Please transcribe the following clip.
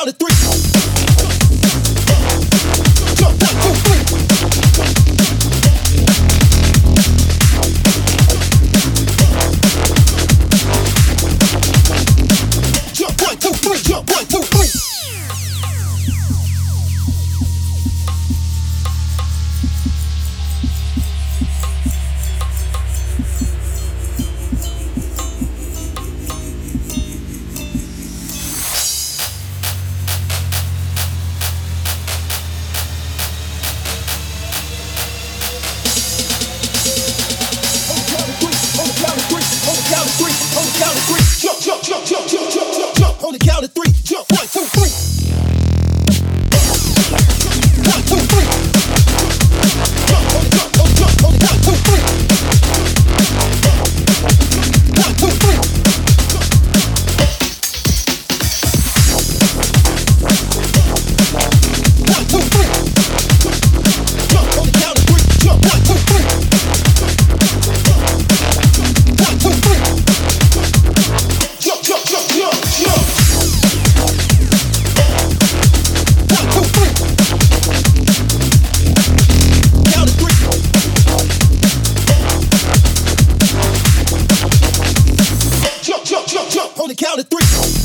down to three. One, count of three.